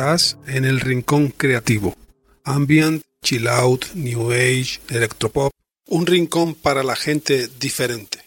Estás en el rincón creativo. Ambient, chill out, new age, electropop. Un rincón para la gente diferente.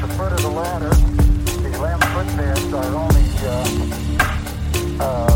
the foot of the ladder, these lamp footbeds are only uh, uh,